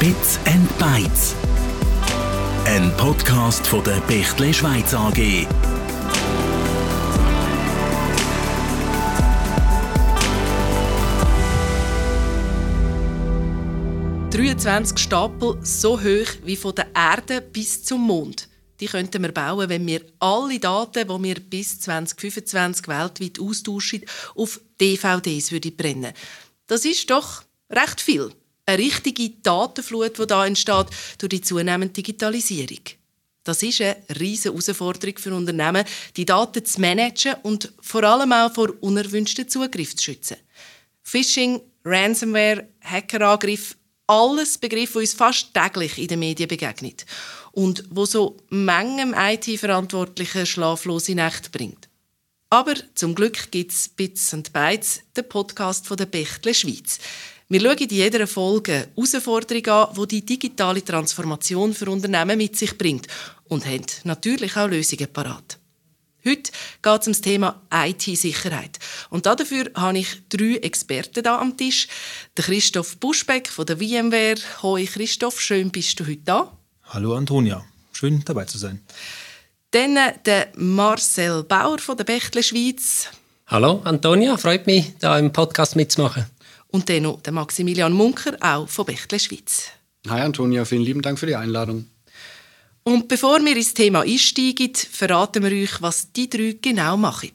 Bits and Bytes. Ein Podcast von der Bechtle Schweiz AG. 23 Stapel so hoch wie von der Erde bis zum Mond. Die könnten wir bauen, wenn wir alle Daten, die wir bis 2025 weltweit austauschen, auf DVDs brennen. Das ist doch recht viel. Eine richtige Datenflut, die da entsteht durch die zunehmende Digitalisierung. Das ist eine riesige Herausforderung für Unternehmen, die Daten zu managen und vor allem auch vor unerwünschten Zugriff zu schützen. Phishing, Ransomware, Hackerangriff, alles Begriffe, die uns fast täglich in den Medien begegnen und wo so Mengen IT-Verantwortlichen schlaflose Nächte bringt. Aber zum Glück gibt es Bits und Bytes, den Podcast von der Bechtle Schweiz. Wir schauen in jeder Folge Herausforderungen an, die die digitale Transformation für Unternehmen mit sich bringt und haben natürlich auch Lösungen parat. Heute geht es um das Thema IT-Sicherheit. Und dafür habe ich drei Experten da am Tisch. Der Christoph Buschbeck von der VMware. Hoi Christoph, schön bist du heute da. Hallo Antonia, schön dabei zu sein. Dann äh, der Marcel Bauer von der Bechtle Schweiz. Hallo Antonia, freut mich, da im Podcast mitzumachen. Und dann noch der Maximilian Munker, auch von Bechtle Schweiz. Hi Antonia, vielen lieben Dank für die Einladung. Und bevor wir ins Thema einsteigen, verraten wir euch, was die drei genau machen.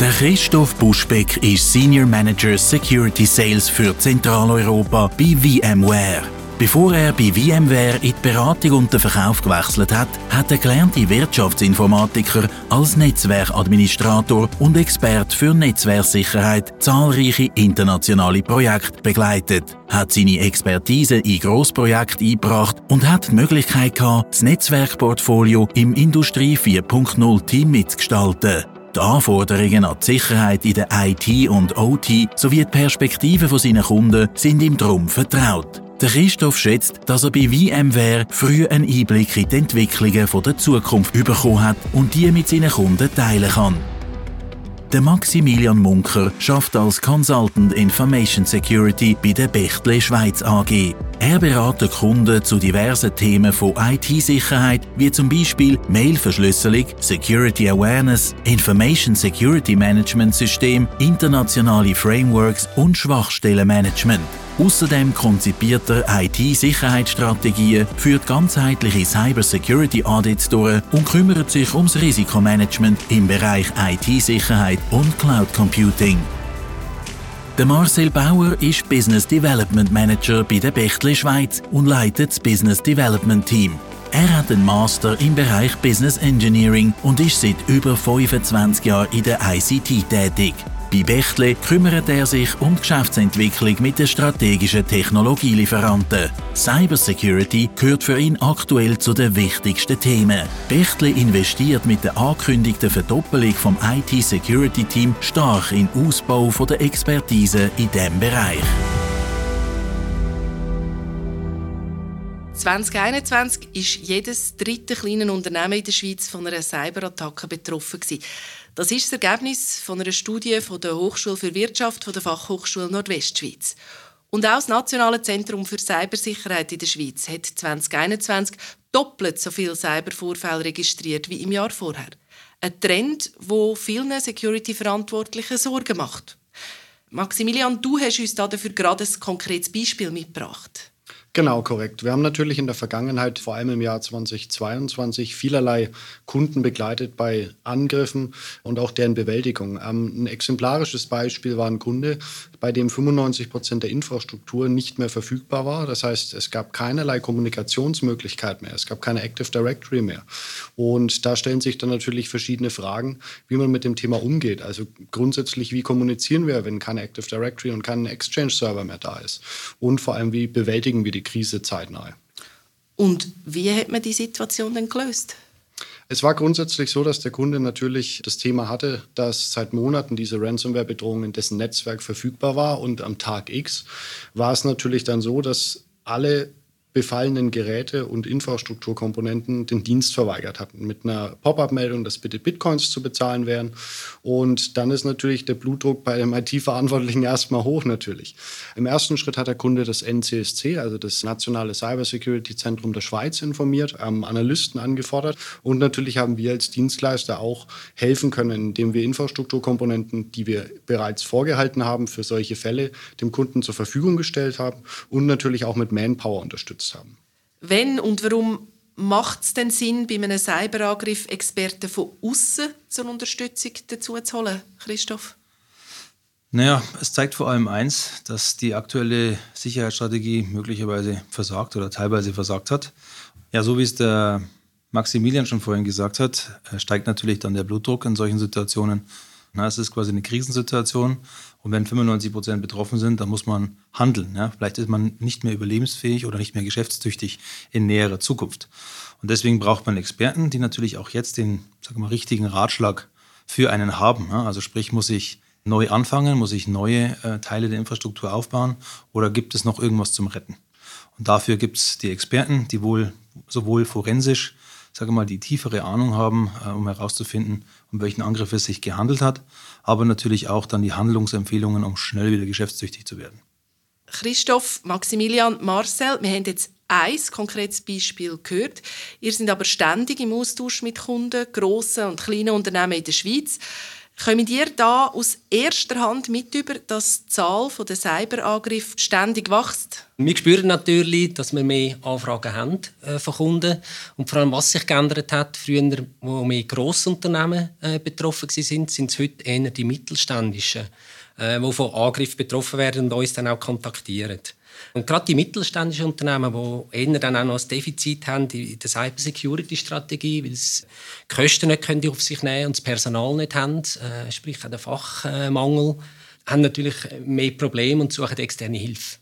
Der Christoph Buschbeck ist Senior Manager Security Sales für Zentraleuropa bei VMware. Bevor er bei VMware in die Beratung und den Verkauf gewechselt hat, hat er gelernte Wirtschaftsinformatiker als Netzwerkadministrator und Experte für Netzwerksicherheit zahlreiche internationale Projekte begleitet, hat seine Expertise in Grossprojekte eingebracht und hat die Möglichkeit gehabt, das Netzwerkportfolio im Industrie 4.0 Team mitzugestalten. Die Anforderungen an die Sicherheit in der IT und OT sowie die Perspektiven von seinen Kunden sind ihm drum vertraut. Der Christoph schätzt, dass er bei VMware früh einen Einblick in die Entwicklungen der Zukunft bekommen hat und die mit seinen Kunden teilen kann. Der Maximilian Munker schafft als Consultant Information Security bei der Bechtle Schweiz AG. Er berät Kunden zu diversen Themen von IT-Sicherheit, wie zum Beispiel Mail-Verschlüsselung, Security Awareness, Information Security Management System, internationale Frameworks und Schwachstellenmanagement. Außerdem konzipiert er IT-Sicherheitsstrategien, führt ganzheitliche Cybersecurity-Audits durch und kümmert sich ums Risikomanagement im Bereich IT-Sicherheit und Cloud Computing. Der Marcel Bauer ist Business Development Manager bei der Bechtle Schweiz und leitet das Business Development Team. Er hat einen Master im Bereich Business Engineering und ist seit über 25 Jahren in der ICT tätig. Bei Bechtle kümmert er sich um die Geschäftsentwicklung mit den strategischen Technologielieferanten. Cybersecurity gehört für ihn aktuell zu den wichtigsten Themen. Bechtle investiert mit der angekündigten Verdoppelung vom IT-Security-Team stark in Ausbau der Expertise in diesem Bereich. 2021 ist jedes dritte kleine Unternehmen in der Schweiz von einer Cyberattacke betroffen. Das ist das Ergebnis von einer Studie von der Hochschule für Wirtschaft von der Fachhochschule Nordwestschweiz. Und auch das Nationale Zentrum für Cybersicherheit in der Schweiz hat 2021 doppelt so viele Cybervorfälle registriert wie im Jahr vorher. Ein Trend, wo vielen Security-Verantwortlichen Sorgen macht. Maximilian, du hast uns dafür gerade ein konkretes Beispiel mitgebracht. Genau, korrekt. Wir haben natürlich in der Vergangenheit, vor allem im Jahr 2022, vielerlei Kunden begleitet bei Angriffen und auch deren Bewältigung. Ähm, ein exemplarisches Beispiel war ein Kunde, bei dem 95 Prozent der Infrastruktur nicht mehr verfügbar war. Das heißt, es gab keinerlei Kommunikationsmöglichkeit mehr, es gab keine Active Directory mehr. Und da stellen sich dann natürlich verschiedene Fragen, wie man mit dem Thema umgeht. Also grundsätzlich, wie kommunizieren wir, wenn keine Active Directory und kein Exchange-Server mehr da ist? Und vor allem, wie bewältigen wir die Krise zeitnah? Und wie hat man die Situation denn gelöst? Es war grundsätzlich so, dass der Kunde natürlich das Thema hatte, dass seit Monaten diese Ransomware-Bedrohung in dessen Netzwerk verfügbar war und am Tag X war es natürlich dann so, dass alle befallenen Geräte und Infrastrukturkomponenten den Dienst verweigert hatten. Mit einer Pop-up-Meldung, dass bitte Bitcoins zu bezahlen wären. Und dann ist natürlich der Blutdruck bei dem IT-Verantwortlichen erstmal hoch natürlich. Im ersten Schritt hat der Kunde das NCSC, also das Nationale Cybersecurity-Zentrum der Schweiz, informiert, ähm, Analysten angefordert. Und natürlich haben wir als Dienstleister auch helfen können, indem wir Infrastrukturkomponenten, die wir bereits vorgehalten haben, für solche Fälle dem Kunden zur Verfügung gestellt haben und natürlich auch mit Manpower unterstützt genutzt haben. Wenn und warum macht es denn Sinn, bei einem Cyberangriff Experten von außen zur Unterstützung dazu zu holen, Christoph? Naja, es zeigt vor allem eins, dass die aktuelle Sicherheitsstrategie möglicherweise versagt oder teilweise versagt hat. Ja, so wie es der Maximilian schon vorhin gesagt hat, äh, steigt natürlich dann der Blutdruck in solchen Situationen. Na, es ist quasi eine Krisensituation und wenn 95 Prozent betroffen sind, dann muss man handeln. Ja? Vielleicht ist man nicht mehr überlebensfähig oder nicht mehr geschäftstüchtig in näherer Zukunft. Und deswegen braucht man Experten, die natürlich auch jetzt den sag mal, richtigen Ratschlag für einen haben. Ja? Also sprich, muss ich neu anfangen, muss ich neue äh, Teile der Infrastruktur aufbauen oder gibt es noch irgendwas zum Retten? Und dafür gibt es die Experten, die wohl sowohl forensisch sage mal, die tiefere Ahnung haben, äh, um herauszufinden, um welchen Angriff es sich gehandelt hat, aber natürlich auch dann die Handlungsempfehlungen, um schnell wieder geschäftstüchtig zu werden. Christoph, Maximilian, Marcel, wir haben jetzt ein konkretes Beispiel gehört. Ihr seid aber ständig im Austausch mit Kunden, grossen und kleinen Unternehmen in der Schweiz. Kommen ihr da aus erster Hand mit über, dass die Zahl der Cyberangriffe ständig wächst? Wir spüren natürlich, dass wir mehr Anfragen haben äh, von Kunden. Und vor allem, was sich geändert hat, früher, wo mehr Grossunternehmen äh, betroffen waren, sind es heute eher die mittelständischen, äh, die von Angriffen betroffen werden und uns dann auch kontaktieren. Und gerade die mittelständischen Unternehmen, die eher dann auch noch ein Defizit haben in der Cybersecurity-Strategie, weil sie die Kosten nicht können auf sich nehmen und das Personal nicht haben, äh, sprich auch den Fachmangel, haben natürlich mehr Probleme und suchen externe Hilfe.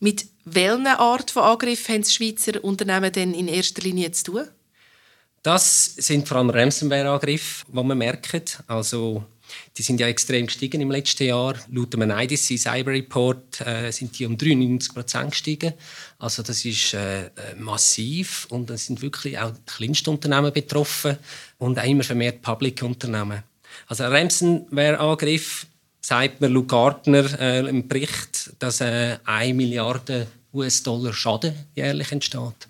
Mit welcher Art von Angriff haben die Schweizer Unternehmen denn in erster Linie zu tun? Das sind vor allem Ransomware-Angriffe, die man merkt. Also die sind ja extrem gestiegen im letzten Jahr. Laut einem IDC Cyber Report äh, sind die um 93 Prozent gestiegen. Also das ist äh, äh, massiv und es sind wirklich auch die kleinsten Unternehmen betroffen und auch immer vermehrt Public-Unternehmen. Also ein Ransomware-Angriff sagt mir Luke Gardner äh, im Bericht, dass äh, 1 Milliarde US-Dollar Schaden jährlich entsteht.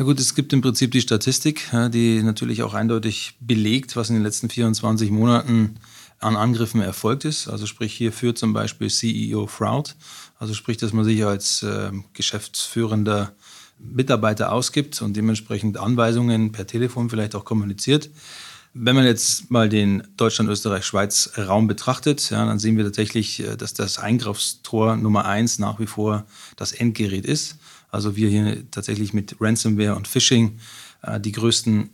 Ja gut, es gibt im Prinzip die Statistik, die natürlich auch eindeutig belegt, was in den letzten 24 Monaten an Angriffen erfolgt ist. Also sprich hier führt zum Beispiel CEO Fraud, also sprich, dass man sich als äh, geschäftsführender Mitarbeiter ausgibt und dementsprechend Anweisungen per Telefon vielleicht auch kommuniziert. Wenn man jetzt mal den Deutschland, Österreich, Schweiz Raum betrachtet, ja, dann sehen wir tatsächlich, äh, dass das Eingriffstor Nummer eins nach wie vor das Endgerät ist. Also wir hier tatsächlich mit Ransomware und Phishing äh, die größten,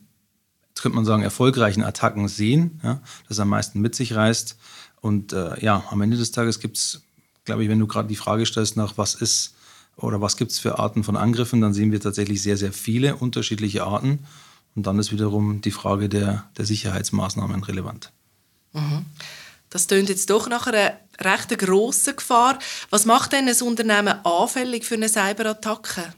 könnte man sagen, erfolgreichen Attacken sehen, ja, das am meisten mit sich reißt. Und äh, ja, am Ende des Tages gibt es, glaube ich, wenn du gerade die Frage stellst nach, was ist oder was gibt es für Arten von Angriffen, dann sehen wir tatsächlich sehr, sehr viele unterschiedliche Arten. Und dann ist wiederum die Frage der, der Sicherheitsmaßnahmen relevant. Mhm. Das tönt jetzt doch nach einer recht grossen Gefahr. Was macht denn ein Unternehmen anfällig für eine Cyberattacke?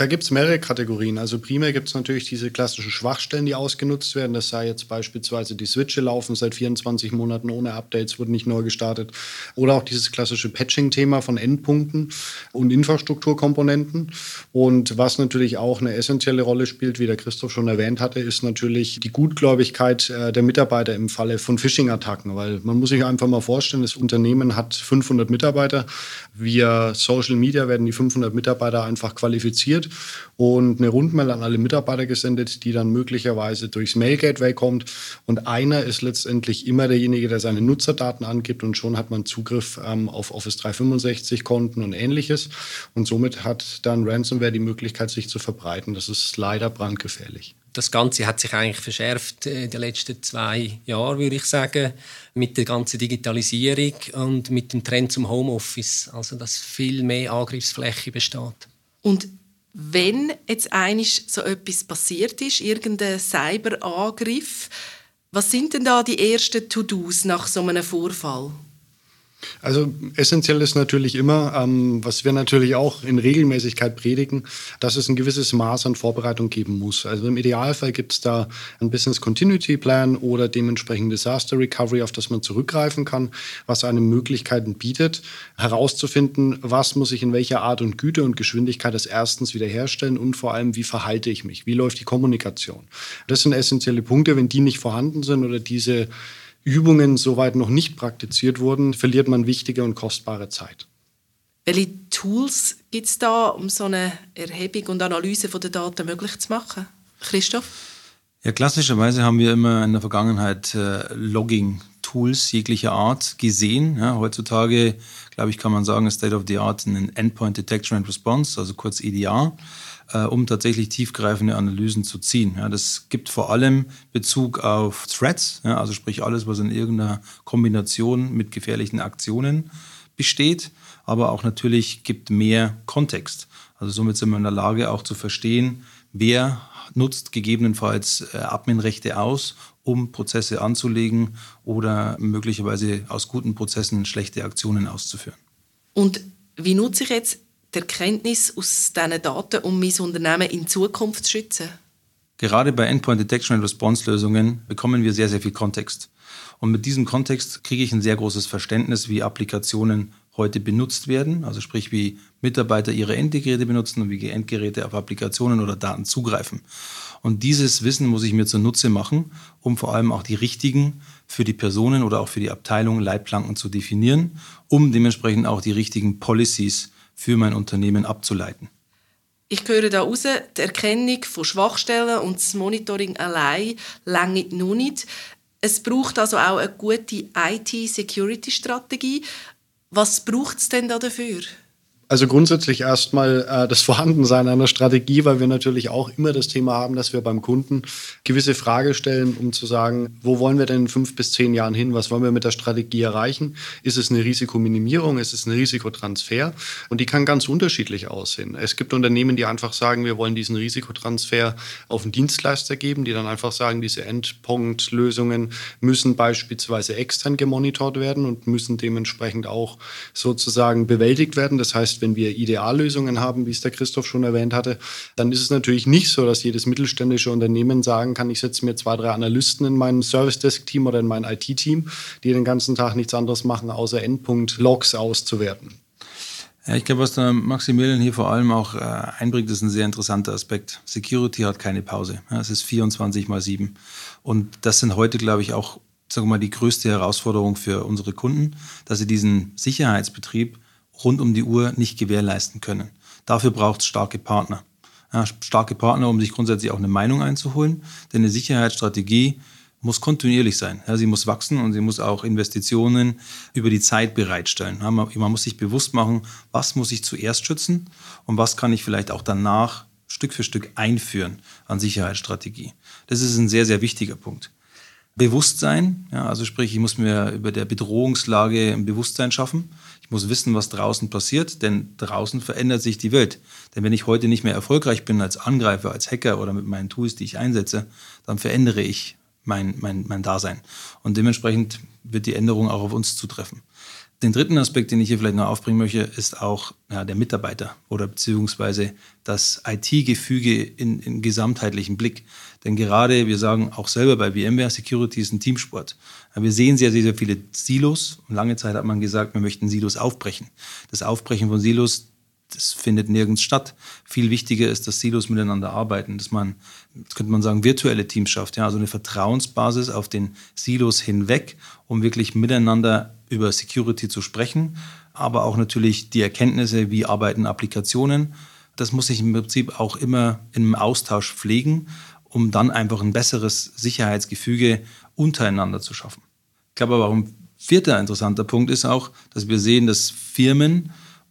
Da gibt es mehrere Kategorien. Also primär gibt es natürlich diese klassischen Schwachstellen, die ausgenutzt werden. Das sei jetzt beispielsweise die Switche laufen seit 24 Monaten ohne Updates, wurden nicht neu gestartet. Oder auch dieses klassische Patching-Thema von Endpunkten und Infrastrukturkomponenten. Und was natürlich auch eine essentielle Rolle spielt, wie der Christoph schon erwähnt hatte, ist natürlich die Gutgläubigkeit äh, der Mitarbeiter im Falle von Phishing-Attacken. Weil man muss sich einfach mal vorstellen, das Unternehmen hat 500 Mitarbeiter. Via Social Media werden die 500 Mitarbeiter einfach qualifiziert und eine Rundmail an alle Mitarbeiter gesendet, die dann möglicherweise durchs Mail-Gateway kommt. Und einer ist letztendlich immer derjenige, der seine Nutzerdaten angibt und schon hat man Zugriff ähm, auf Office 365-Konten und ähnliches. Und somit hat dann Ransomware die Möglichkeit, sich zu verbreiten. Das ist leider brandgefährlich das Ganze hat sich eigentlich verschärft in den letzten zwei Jahren, würde ich sagen, mit der ganzen Digitalisierung und mit dem Trend zum Homeoffice, also dass viel mehr Angriffsfläche besteht. Und wenn jetzt einig so etwas passiert ist, irgendein Cyberangriff, was sind denn da die ersten To-Dos nach so einem Vorfall? Also essentiell ist natürlich immer, ähm, was wir natürlich auch in Regelmäßigkeit predigen, dass es ein gewisses Maß an Vorbereitung geben muss. Also im Idealfall gibt es da ein Business Continuity Plan oder dementsprechend Disaster Recovery, auf das man zurückgreifen kann, was einem Möglichkeiten bietet, herauszufinden, was muss ich in welcher Art und Güte und Geschwindigkeit des erstens wiederherstellen und vor allem, wie verhalte ich mich, wie läuft die Kommunikation. Das sind essentielle Punkte, wenn die nicht vorhanden sind oder diese Übungen soweit noch nicht praktiziert wurden, verliert man wichtige und kostbare Zeit. Welche Tools gibt es da, um so eine Erhebung und Analyse der Daten möglich zu machen? Christoph? Ja, klassischerweise haben wir immer in der Vergangenheit äh, Logging-Tools jeglicher Art gesehen. Ja, heutzutage, glaube ich, kann man sagen, State of the Art ein Endpoint Detection and Response, also kurz EDR äh, um tatsächlich tiefgreifende Analysen zu ziehen. Ja, das gibt vor allem Bezug auf Threats, ja, also sprich alles, was in irgendeiner Kombination mit gefährlichen Aktionen besteht, aber auch natürlich gibt mehr Kontext. Also somit sind wir in der Lage auch zu verstehen, wer nutzt gegebenenfalls äh, Adminrechte aus, um Prozesse anzulegen oder möglicherweise aus guten Prozessen schlechte Aktionen auszuführen. Und wie nutze ich jetzt die Erkenntnis aus diesen Daten, um mein Unternehmen in Zukunft zu schützen? Gerade bei Endpoint Detection and Response Lösungen bekommen wir sehr, sehr viel Kontext. Und mit diesem Kontext kriege ich ein sehr großes Verständnis, wie Applikationen heute benutzt werden, also sprich, wie Mitarbeiter ihre Endgeräte benutzen und wie Endgeräte auf Applikationen oder Daten zugreifen. Und dieses Wissen muss ich mir zunutze machen, um vor allem auch die richtigen für die Personen oder auch für die Abteilung Leitplanken zu definieren, um dementsprechend auch die richtigen Policies für mein Unternehmen abzuleiten. Ich höre da raus, die Erkennung von Schwachstellen und das Monitoring allein lange noch nicht. Es braucht also auch eine gute IT-Security-Strategie. Was braucht es denn da dafür? Also grundsätzlich erstmal äh, das Vorhandensein einer Strategie, weil wir natürlich auch immer das Thema haben, dass wir beim Kunden gewisse Frage stellen, um zu sagen, wo wollen wir denn in fünf bis zehn Jahren hin? Was wollen wir mit der Strategie erreichen? Ist es eine Risikominimierung? Ist es ein Risikotransfer? Und die kann ganz unterschiedlich aussehen. Es gibt Unternehmen, die einfach sagen, wir wollen diesen Risikotransfer auf einen Dienstleister geben, die dann einfach sagen, diese Endpunktlösungen müssen beispielsweise extern gemonitort werden und müssen dementsprechend auch sozusagen bewältigt werden. Das heißt, wenn wir Ideallösungen haben, wie es der Christoph schon erwähnt hatte, dann ist es natürlich nicht so, dass jedes mittelständische Unternehmen sagen kann, ich setze mir zwei, drei Analysten in mein Service Desk Team oder in mein IT-Team, die den ganzen Tag nichts anderes machen, außer Endpunkt-Logs auszuwerten. Ja, ich glaube, was der Maximilian hier vor allem auch äh, einbringt, ist ein sehr interessanter Aspekt. Security hat keine Pause. Ja, es ist 24 mal 7. Und das sind heute, glaube ich, auch sagen mal, die größte Herausforderung für unsere Kunden, dass sie diesen Sicherheitsbetrieb rund um die Uhr nicht gewährleisten können. Dafür braucht es starke Partner. Ja, starke Partner, um sich grundsätzlich auch eine Meinung einzuholen. Denn eine Sicherheitsstrategie muss kontinuierlich sein. Ja, sie muss wachsen und sie muss auch Investitionen über die Zeit bereitstellen. Ja, man, man muss sich bewusst machen, was muss ich zuerst schützen und was kann ich vielleicht auch danach Stück für Stück einführen an Sicherheitsstrategie. Das ist ein sehr, sehr wichtiger Punkt. Bewusstsein, ja, also sprich, ich muss mir über der Bedrohungslage ein Bewusstsein schaffen. Ich muss wissen, was draußen passiert, denn draußen verändert sich die Welt. Denn wenn ich heute nicht mehr erfolgreich bin als Angreifer, als Hacker oder mit meinen Tools, die ich einsetze, dann verändere ich mein, mein, mein Dasein. Und dementsprechend wird die Änderung auch auf uns zutreffen. Den dritten Aspekt, den ich hier vielleicht noch aufbringen möchte, ist auch ja, der Mitarbeiter oder beziehungsweise das IT-Gefüge in, in gesamtheitlichen Blick. Denn gerade, wir sagen auch selber bei VMware, Security ist ein Teamsport. Wir sehen sehr, sehr, viele Silos. Lange Zeit hat man gesagt, wir möchten Silos aufbrechen. Das Aufbrechen von Silos, das findet nirgends statt. Viel wichtiger ist, dass Silos miteinander arbeiten, dass man, das könnte man sagen, virtuelle Teams schafft. Ja, also eine Vertrauensbasis auf den Silos hinweg, um wirklich miteinander über Security zu sprechen, aber auch natürlich die Erkenntnisse, wie arbeiten Applikationen. Das muss ich im Prinzip auch immer im Austausch pflegen, um dann einfach ein besseres Sicherheitsgefüge untereinander zu schaffen. Ich glaube aber ein vierter interessanter Punkt ist auch, dass wir sehen, dass Firmen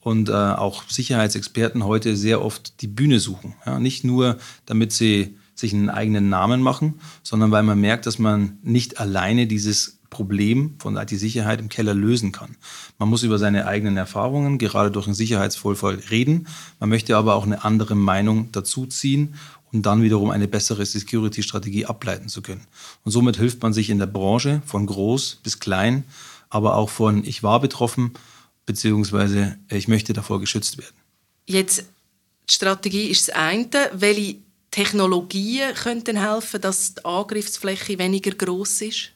und äh, auch Sicherheitsexperten heute sehr oft die Bühne suchen. Ja, nicht nur, damit sie sich einen eigenen Namen machen, sondern weil man merkt, dass man nicht alleine dieses Problem von IT-Sicherheit im Keller lösen kann. Man muss über seine eigenen Erfahrungen, gerade durch einen Sicherheitsvorfall, reden. Man möchte aber auch eine andere Meinung dazuziehen, um dann wiederum eine bessere Security-Strategie ableiten zu können. Und somit hilft man sich in der Branche von groß bis klein aber auch von ich war betroffen, beziehungsweise ich möchte davor geschützt werden. Jetzt, die Strategie ist das eine. Welche Technologien könnten helfen, dass die Angriffsfläche weniger groß ist?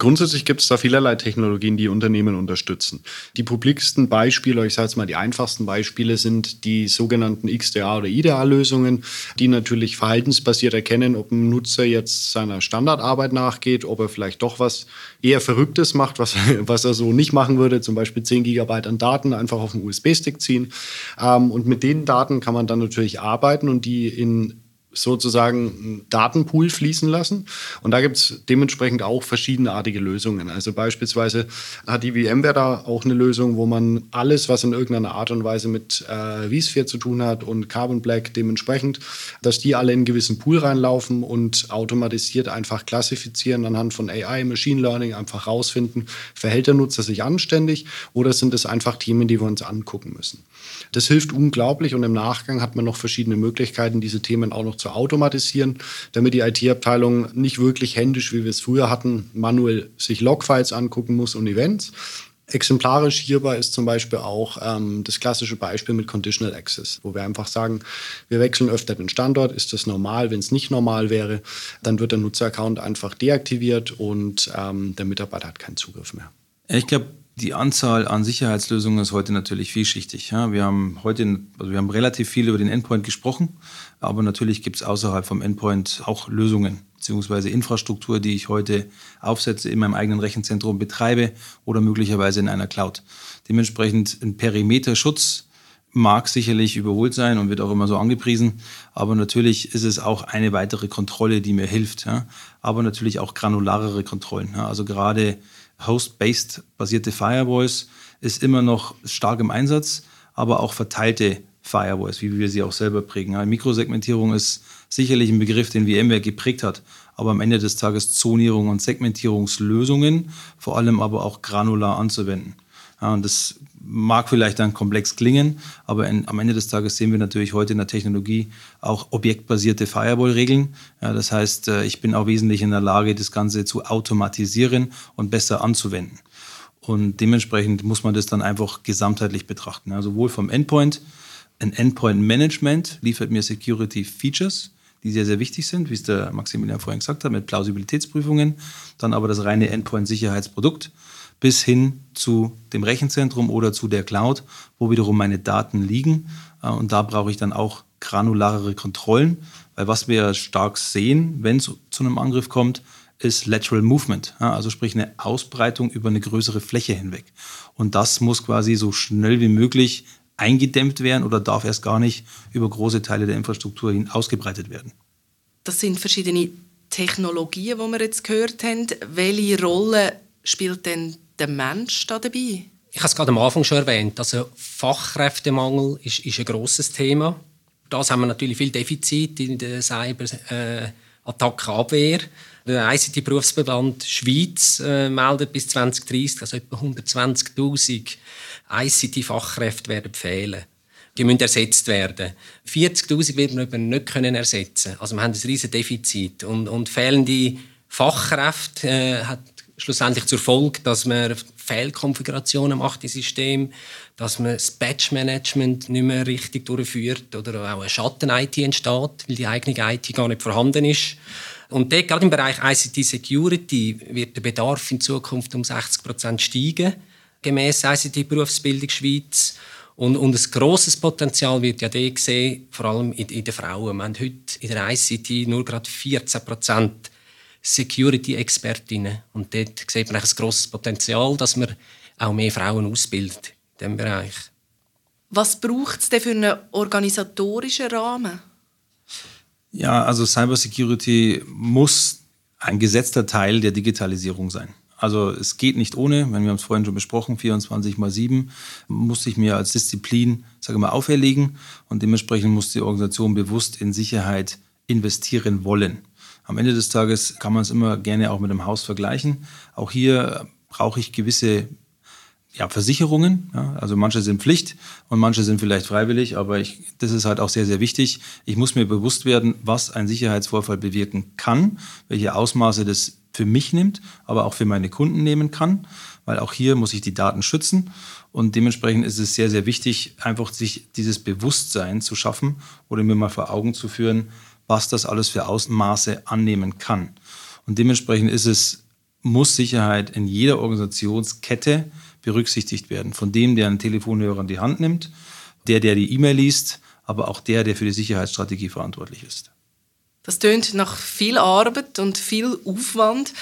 Grundsätzlich gibt es da vielerlei Technologien, die Unternehmen unterstützen. Die publiksten Beispiele, ich sage jetzt mal die einfachsten Beispiele, sind die sogenannten XDA oder IDA-Lösungen, die natürlich verhaltensbasiert erkennen, ob ein Nutzer jetzt seiner Standardarbeit nachgeht, ob er vielleicht doch was eher Verrücktes macht, was, was er so nicht machen würde, zum Beispiel 10 Gigabyte an Daten einfach auf einen USB-Stick ziehen. Ähm, und mit den Daten kann man dann natürlich arbeiten und die in sozusagen einen Datenpool fließen lassen. Und da gibt es dementsprechend auch verschiedenartige Lösungen. Also beispielsweise hat die VMware da auch eine Lösung, wo man alles, was in irgendeiner Art und Weise mit äh, vSphere zu tun hat und Carbon Black dementsprechend, dass die alle in einen gewissen Pool reinlaufen und automatisiert einfach klassifizieren anhand von AI, Machine Learning, einfach rausfinden, verhält der Nutzer sich anständig oder sind es einfach Themen, die wir uns angucken müssen. Das hilft unglaublich und im Nachgang hat man noch verschiedene Möglichkeiten, diese Themen auch noch zu automatisieren, damit die IT-Abteilung nicht wirklich händisch, wie wir es früher hatten, manuell sich Logfiles angucken muss und Events. Exemplarisch hierbei ist zum Beispiel auch ähm, das klassische Beispiel mit Conditional Access, wo wir einfach sagen, wir wechseln öfter den Standort. Ist das normal? Wenn es nicht normal wäre, dann wird der Nutzeraccount einfach deaktiviert und ähm, der Mitarbeiter hat keinen Zugriff mehr. Ich glaube, die Anzahl an Sicherheitslösungen ist heute natürlich vielschichtig. Ja, wir haben heute, also wir haben relativ viel über den Endpoint gesprochen, aber natürlich gibt es außerhalb vom Endpoint auch Lösungen beziehungsweise Infrastruktur, die ich heute aufsetze, in meinem eigenen Rechenzentrum betreibe oder möglicherweise in einer Cloud. Dementsprechend ein Perimeterschutz mag sicherlich überholt sein und wird auch immer so angepriesen, aber natürlich ist es auch eine weitere Kontrolle, die mir hilft. Ja? Aber natürlich auch granularere Kontrollen. Ja? Also gerade Host-based basierte Firewalls ist immer noch stark im Einsatz, aber auch verteilte Firewalls, wie wir sie auch selber prägen. Ja, Mikrosegmentierung ist sicherlich ein Begriff, den VMware geprägt hat, aber am Ende des Tages Zonierung und Segmentierungslösungen, vor allem aber auch granular anzuwenden. Ja, und das mag vielleicht dann komplex klingen, aber in, am Ende des Tages sehen wir natürlich heute in der Technologie auch objektbasierte Firewall-Regeln. Ja, das heißt, äh, ich bin auch wesentlich in der Lage, das Ganze zu automatisieren und besser anzuwenden. Und dementsprechend muss man das dann einfach gesamtheitlich betrachten. Ja, sowohl vom Endpoint, ein Endpoint-Management liefert mir Security Features, die sehr, sehr wichtig sind, wie es der Maximilian vorhin gesagt hat, mit Plausibilitätsprüfungen. Dann aber das reine Endpoint-Sicherheitsprodukt bis hin zu dem Rechenzentrum oder zu der Cloud, wo wiederum meine Daten liegen. Äh, und da brauche ich dann auch granularere Kontrollen, weil was wir stark sehen, wenn es zu einem Angriff kommt, ist Lateral Movement, also sprich eine Ausbreitung über eine größere Fläche hinweg. Und das muss quasi so schnell wie möglich eingedämmt werden oder darf erst gar nicht über große Teile der Infrastruktur hin ausgebreitet werden. Das sind verschiedene Technologien, die wir jetzt gehört haben. Welche Rolle spielt denn der Mensch da dabei? Ich habe es gerade am Anfang schon erwähnt. Also Fachkräftemangel ist, ist ein grosses Thema. Das haben wir natürlich viel Defizit in der Cyber-Attackenabwehr. Der ICT-Berufsverband Schweiz äh, meldet bis 2030, dass etwa 120.000 ICT-Fachkräfte werden fehlen. Die müssen ersetzt werden. 40.000 wird man eben nicht können ersetzen. Also wir haben ein riesiges Defizit und, und fehlende Fachkräfte äh, hat schlussendlich zur Folge, dass man Fehlkonfigurationen macht im System, dass man das Batch-Management nicht mehr richtig durchführt oder auch eine Schatten-IT entsteht, weil die eigene IT gar nicht vorhanden ist. Und dort, gerade im Bereich ICT-Security wird der Bedarf in Zukunft um 60 Prozent steigen, gemäß ICT-Berufsbildung Schweiz. Und, und ein grosses Potenzial wird ja dort gesehen, vor allem in, in den Frauen. Wir haben heute in der ICT nur gerade 14 Prozent Security-Expertinnen. Und dort sieht man ein grosses Potenzial, dass man auch mehr Frauen ausbildet in diesem Bereich. Was braucht es denn für einen organisatorischen Rahmen? Ja, also Cybersecurity muss ein gesetzter Teil der Digitalisierung sein. Also es geht nicht ohne, wenn wir haben es vorhin schon besprochen, 24 mal 7 muss ich mir als Disziplin, sage mal, auferlegen und dementsprechend muss die Organisation bewusst in Sicherheit investieren wollen. Am Ende des Tages kann man es immer gerne auch mit einem Haus vergleichen. Auch hier brauche ich gewisse ja, Versicherungen. Ja, also manche sind Pflicht und manche sind vielleicht freiwillig, aber ich, das ist halt auch sehr, sehr wichtig. Ich muss mir bewusst werden, was ein Sicherheitsvorfall bewirken kann, welche Ausmaße das für mich nimmt, aber auch für meine Kunden nehmen kann. weil auch hier muss ich die Daten schützen und dementsprechend ist es sehr, sehr wichtig, einfach sich dieses Bewusstsein zu schaffen oder mir mal vor Augen zu führen, was das alles für Ausmaße annehmen kann. Und dementsprechend ist es, muss Sicherheit in jeder Organisationskette berücksichtigt werden. Von dem, der einen Telefonhörer in die Hand nimmt, der, der die E-Mail liest, aber auch der, der für die Sicherheitsstrategie verantwortlich ist. Das tönt nach viel Arbeit und viel Aufwand.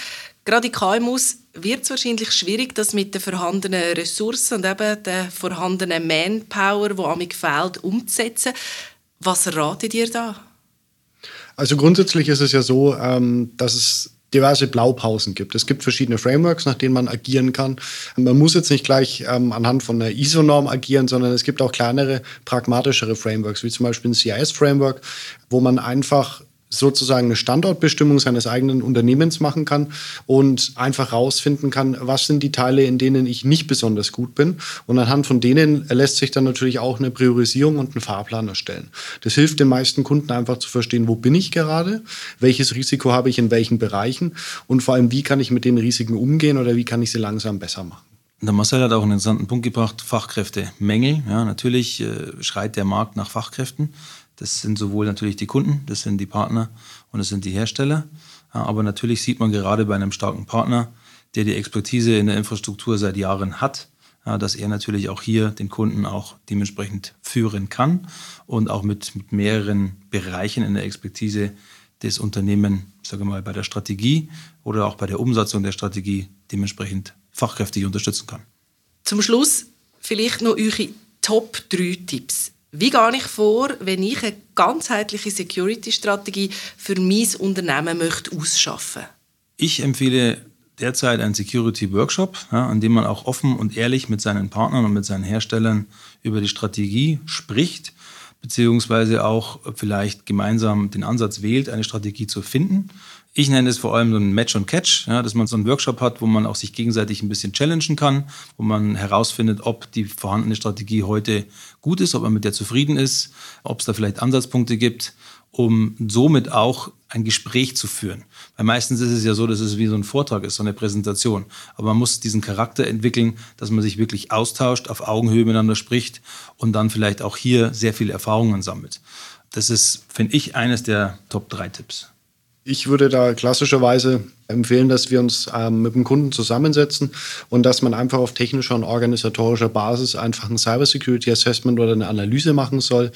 Gerade in KMUs wird es wahrscheinlich schwierig, das mit den vorhandenen Ressourcen und eben der vorhandenen Manpower, die amig fehlt, umzusetzen. Was ratet ihr da? Also grundsätzlich ist es ja so, ähm, dass es diverse Blaupausen gibt. Es gibt verschiedene Frameworks, nach denen man agieren kann. Man muss jetzt nicht gleich ähm, anhand von einer ISO-Norm agieren, sondern es gibt auch kleinere, pragmatischere Frameworks, wie zum Beispiel ein CIS-Framework, wo man einfach sozusagen eine Standortbestimmung seines eigenen Unternehmens machen kann und einfach rausfinden kann, was sind die Teile, in denen ich nicht besonders gut bin. Und anhand von denen lässt sich dann natürlich auch eine Priorisierung und einen Fahrplan erstellen. Das hilft den meisten Kunden einfach zu verstehen, wo bin ich gerade, welches Risiko habe ich in welchen Bereichen und vor allem, wie kann ich mit den Risiken umgehen oder wie kann ich sie langsam besser machen. Der Marcel hat auch einen interessanten Punkt gebracht, Fachkräftemängel. Ja, natürlich äh, schreit der Markt nach Fachkräften. Das sind sowohl natürlich die Kunden, das sind die Partner und das sind die Hersteller. Aber natürlich sieht man gerade bei einem starken Partner, der die Expertise in der Infrastruktur seit Jahren hat, dass er natürlich auch hier den Kunden auch dementsprechend führen kann und auch mit, mit mehreren Bereichen in der Expertise des Unternehmens, sage mal, bei der Strategie oder auch bei der Umsetzung der Strategie dementsprechend fachkräftig unterstützen kann. Zum Schluss vielleicht noch eure Top 3 Tipps. Wie gehe ich vor, wenn ich eine ganzheitliche Security-Strategie für mein Unternehmen möchte ausschaffen? Ich empfehle derzeit einen Security-Workshop, ja, an dem man auch offen und ehrlich mit seinen Partnern und mit seinen Herstellern über die Strategie spricht, beziehungsweise auch vielleicht gemeinsam den Ansatz wählt, eine Strategie zu finden ich nenne es vor allem so ein Match und Catch, ja, dass man so einen Workshop hat, wo man auch sich gegenseitig ein bisschen challengen kann, wo man herausfindet, ob die vorhandene Strategie heute gut ist, ob man mit der zufrieden ist, ob es da vielleicht Ansatzpunkte gibt, um somit auch ein Gespräch zu führen. Weil meistens ist es ja so, dass es wie so ein Vortrag ist, so eine Präsentation. Aber man muss diesen Charakter entwickeln, dass man sich wirklich austauscht, auf Augenhöhe miteinander spricht und dann vielleicht auch hier sehr viele Erfahrungen sammelt. Das ist, finde ich, eines der Top 3 Tipps. Ich würde da klassischerweise empfehlen, dass wir uns ähm, mit dem Kunden zusammensetzen und dass man einfach auf technischer und organisatorischer Basis einfach ein Cybersecurity Assessment oder eine Analyse machen soll,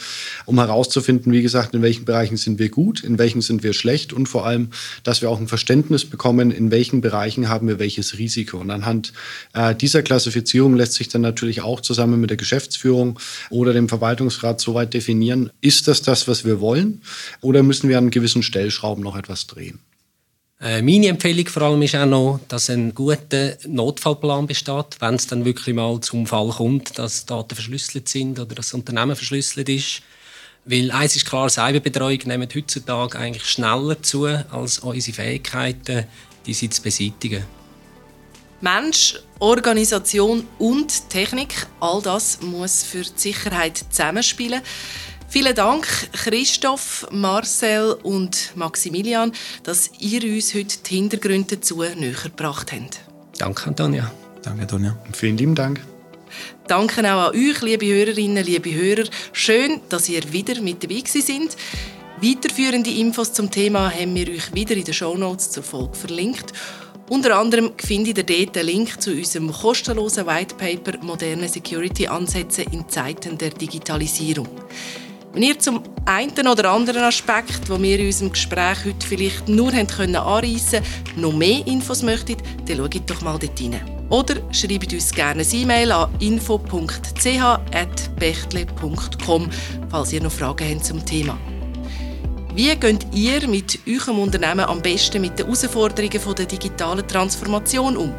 um herauszufinden, wie gesagt, in welchen Bereichen sind wir gut, in welchen sind wir schlecht und vor allem, dass wir auch ein Verständnis bekommen, in welchen Bereichen haben wir welches Risiko. Und anhand äh, dieser Klassifizierung lässt sich dann natürlich auch zusammen mit der Geschäftsführung oder dem Verwaltungsrat soweit definieren, ist das das, was wir wollen oder müssen wir an gewissen Stellschrauben noch etwas drehen. Äh, meine Empfehlung vor allem ist auch noch, dass ein guter Notfallplan besteht, wenn es dann wirklich mal zum Fall kommt, dass Daten verschlüsselt sind oder das Unternehmen verschlüsselt ist. Weil eins ist klar, Cyberbetreuung nimmt heutzutage eigentlich schneller zu als unsere Fähigkeiten, diese zu beseitigen. Mensch, Organisation und Technik, all das muss für die Sicherheit zusammenspielen. Vielen Dank, Christoph, Marcel und Maximilian, dass ihr uns heute die Hintergründe dazu näher gebracht habt. Danke, Antonia. Danke, Antonia. Vielen lieben Dank. Danke auch an euch, liebe Hörerinnen, liebe Hörer. Schön, dass ihr wieder mit dabei sind. Weiterführende Infos zum Thema haben wir euch wieder in den Shownotes zur Folge verlinkt. Unter anderem findet ihr dort einen Link zu unserem kostenlosen White Paper Moderne Security Ansätze in Zeiten der Digitalisierung. Wenn ihr zum einen oder anderen Aspekt, wo wir in unserem Gespräch heute vielleicht nur haben können anreissen noch mehr Infos möchtet, dann schaut doch mal dort rein. Oder schreibt uns gerne ein E-Mail an info.ch.bechtle.com, falls ihr noch Fragen habt zum Thema. Wie geht ihr mit eurem Unternehmen am besten mit den Herausforderungen der digitalen Transformation um?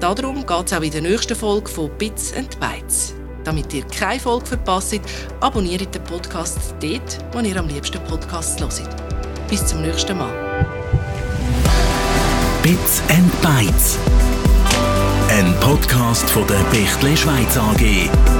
Darum geht es auch in der nächsten Folge von Bits and Bytes. Damit ihr keine Folge verpasst, abonniert den Podcast dort, wo ihr am liebsten Podcasts hört. Bis zum nächsten Mal. Bits and Bytes. Ein Podcast von der Bechtle Schweiz AG.